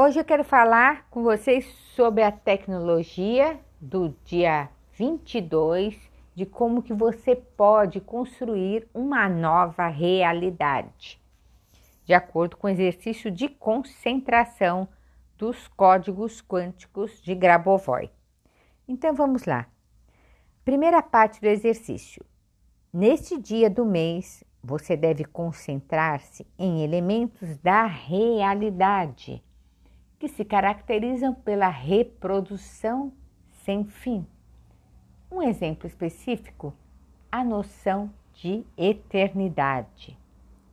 Hoje eu quero falar com vocês sobre a tecnologia do dia 22 de como que você pode construir uma nova realidade, de acordo com o exercício de concentração dos códigos quânticos de Grabovoi. Então vamos lá. Primeira parte do exercício. Neste dia do mês, você deve concentrar-se em elementos da realidade que se caracterizam pela reprodução sem fim. Um exemplo específico, a noção de eternidade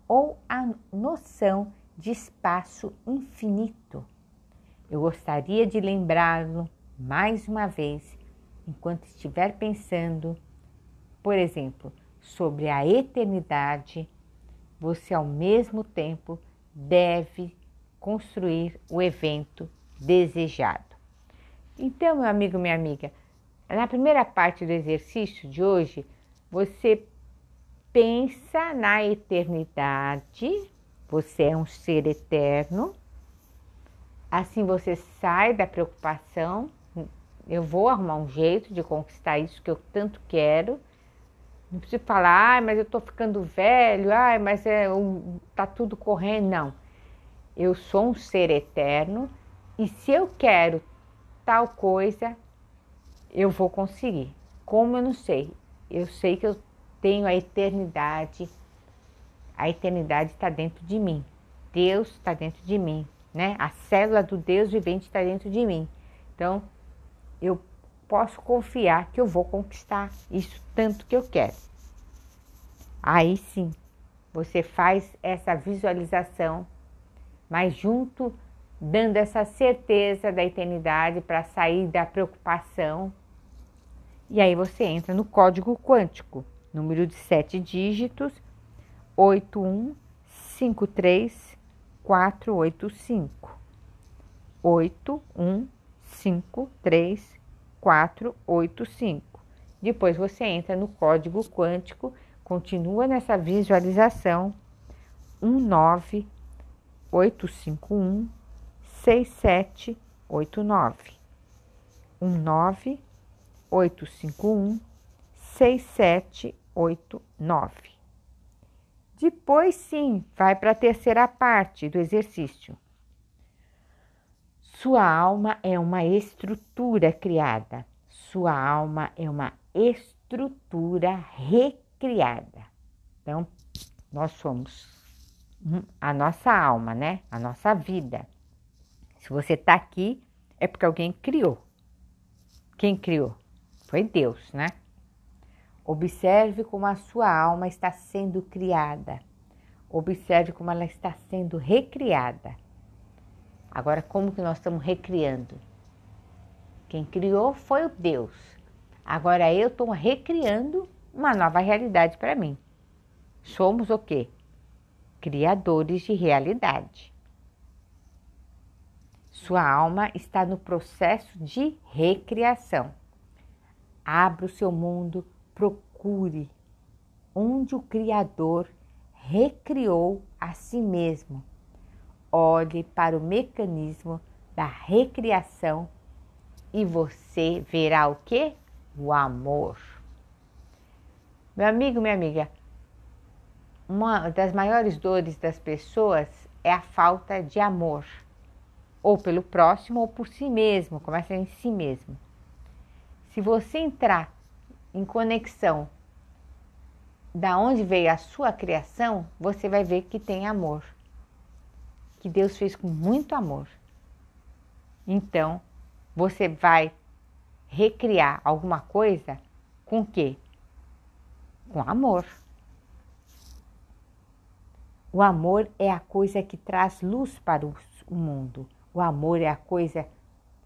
ou a noção de espaço infinito. Eu gostaria de lembrá-lo mais uma vez, enquanto estiver pensando, por exemplo, sobre a eternidade, você ao mesmo tempo deve construir o evento desejado. Então, meu amigo, minha amiga, na primeira parte do exercício de hoje, você pensa na eternidade, você é um ser eterno, assim você sai da preocupação. Eu vou arrumar um jeito de conquistar isso que eu tanto quero. Não preciso falar, ah, mas eu estou ficando velho, ah, mas é, tá tudo correndo. Não eu sou um ser eterno e se eu quero tal coisa, eu vou conseguir. Como eu não sei? Eu sei que eu tenho a eternidade. A eternidade está dentro de mim. Deus está dentro de mim, né? A célula do Deus vivente está dentro de mim. Então, eu posso confiar que eu vou conquistar isso tanto que eu quero. Aí sim, você faz essa visualização mas junto dando essa certeza da eternidade para sair da preocupação. E aí você entra no código quântico, número de sete dígitos, 8153485. 8153485. Depois você entra no código quântico, continua nessa visualização 19 851 6789 19 851 6789. Depois sim, vai para a terceira parte do exercício. Sua alma é uma estrutura criada. Sua alma é uma estrutura recriada. Então, nós somos a nossa alma, né? A nossa vida. Se você está aqui, é porque alguém criou. Quem criou? Foi Deus, né? Observe como a sua alma está sendo criada. Observe como ela está sendo recriada. Agora, como que nós estamos recriando? Quem criou foi o Deus. Agora eu estou recriando uma nova realidade para mim. Somos o quê? Criadores de realidade. Sua alma está no processo de recriação. Abra o seu mundo, procure onde o Criador recriou a si mesmo. Olhe para o mecanismo da recriação e você verá o que? O amor. Meu amigo, minha amiga, uma das maiores dores das pessoas é a falta de amor, ou pelo próximo ou por si mesmo, começa em si mesmo. Se você entrar em conexão da onde veio a sua criação, você vai ver que tem amor. Que Deus fez com muito amor. Então, você vai recriar alguma coisa com quê? Com amor. O amor é a coisa que traz luz para o mundo. O amor é a coisa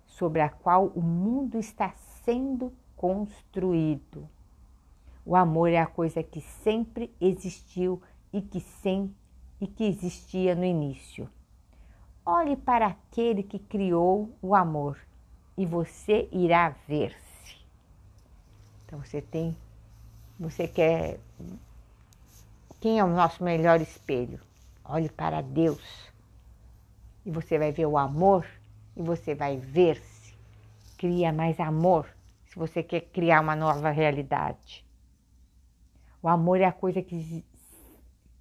sobre a qual o mundo está sendo construído. O amor é a coisa que sempre existiu e que sem e que existia no início. Olhe para aquele que criou o amor e você irá ver-se. Então você tem, você quer quem é o nosso melhor espelho? Olhe para Deus. e você vai ver o amor e você vai ver-se. Cria mais amor se você quer criar uma nova realidade. O amor é a coisa que,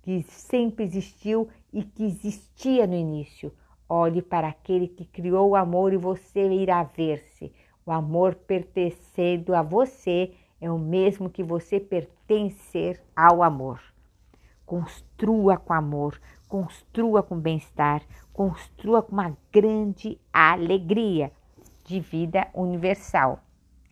que sempre existiu e que existia no início. Olhe para aquele que criou o amor e você irá ver-se. O amor pertencendo a você é o mesmo que você pertencer ao amor. Construa com amor, construa com bem-estar, construa com uma grande alegria de vida universal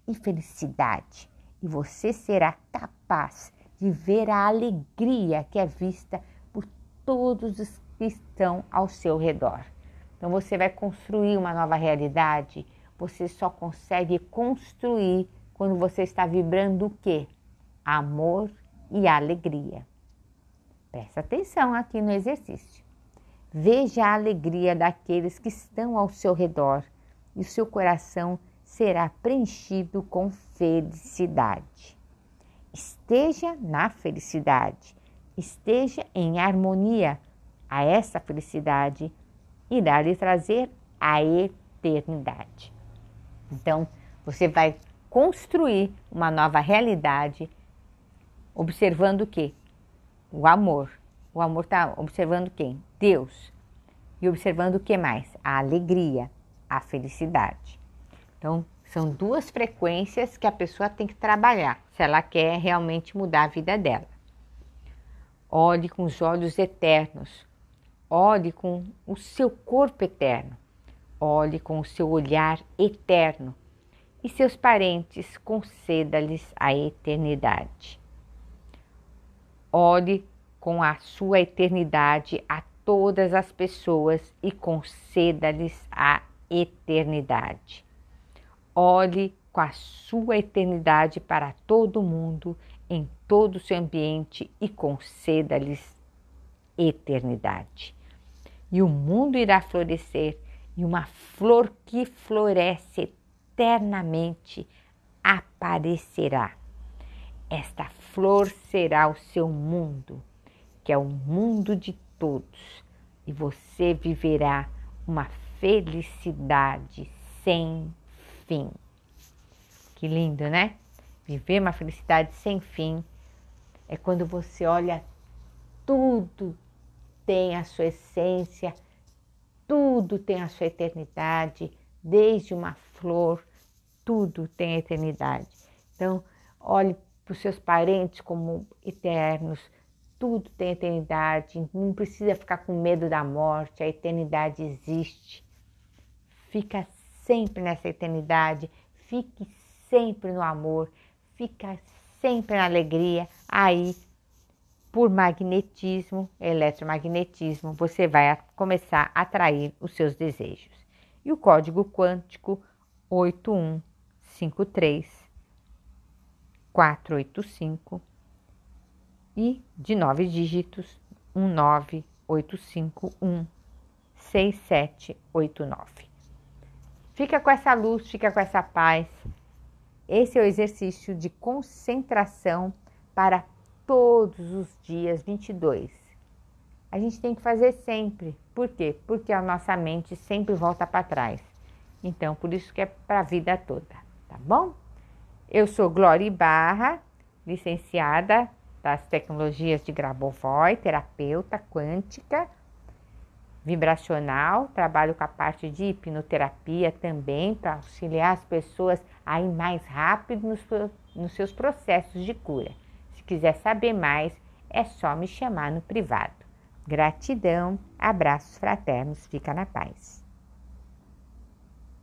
e felicidade. E você será capaz de ver a alegria que é vista por todos os que estão ao seu redor. Então você vai construir uma nova realidade. Você só consegue construir quando você está vibrando o quê? Amor e alegria. Presta atenção aqui no exercício. Veja a alegria daqueles que estão ao seu redor e o seu coração será preenchido com felicidade. Esteja na felicidade, esteja em harmonia. A essa felicidade irá lhe trazer a eternidade. Então, você vai construir uma nova realidade observando o que? O amor. O amor está observando quem? Deus. E observando o que mais? A alegria, a felicidade. Então, são duas frequências que a pessoa tem que trabalhar se ela quer realmente mudar a vida dela. Olhe com os olhos eternos, olhe com o seu corpo eterno, olhe com o seu olhar eterno e seus parentes conceda-lhes a eternidade. Olhe com a sua eternidade a todas as pessoas e conceda-lhes a eternidade. Olhe com a sua eternidade para todo mundo, em todo o seu ambiente e conceda-lhes eternidade. E o mundo irá florescer, e uma flor que floresce eternamente aparecerá. Esta flor será o seu mundo, que é o mundo de todos, e você viverá uma felicidade sem fim. Que lindo, né? Viver uma felicidade sem fim é quando você olha tudo tem a sua essência, tudo tem a sua eternidade, desde uma flor, tudo tem eternidade. Então, olhe para os seus parentes como eternos, tudo tem eternidade, não precisa ficar com medo da morte, a eternidade existe. Fica sempre nessa eternidade, fique sempre no amor, fica sempre na alegria. Aí, por magnetismo, eletromagnetismo, você vai começar a atrair os seus desejos. E o código quântico 8153 485 e de nove dígitos 19851 6789. Fica com essa luz, fica com essa paz. Esse é o exercício de concentração para todos os dias 22. A gente tem que fazer sempre. Por quê? Porque a nossa mente sempre volta para trás. Então, por isso que é para a vida toda, tá bom? Eu sou Glória Barra, licenciada das tecnologias de Grabovoi, terapeuta quântica vibracional, trabalho com a parte de hipnoterapia também para auxiliar as pessoas a ir mais rápido nos, nos seus processos de cura. Se quiser saber mais, é só me chamar no privado. Gratidão, abraços fraternos, fica na paz.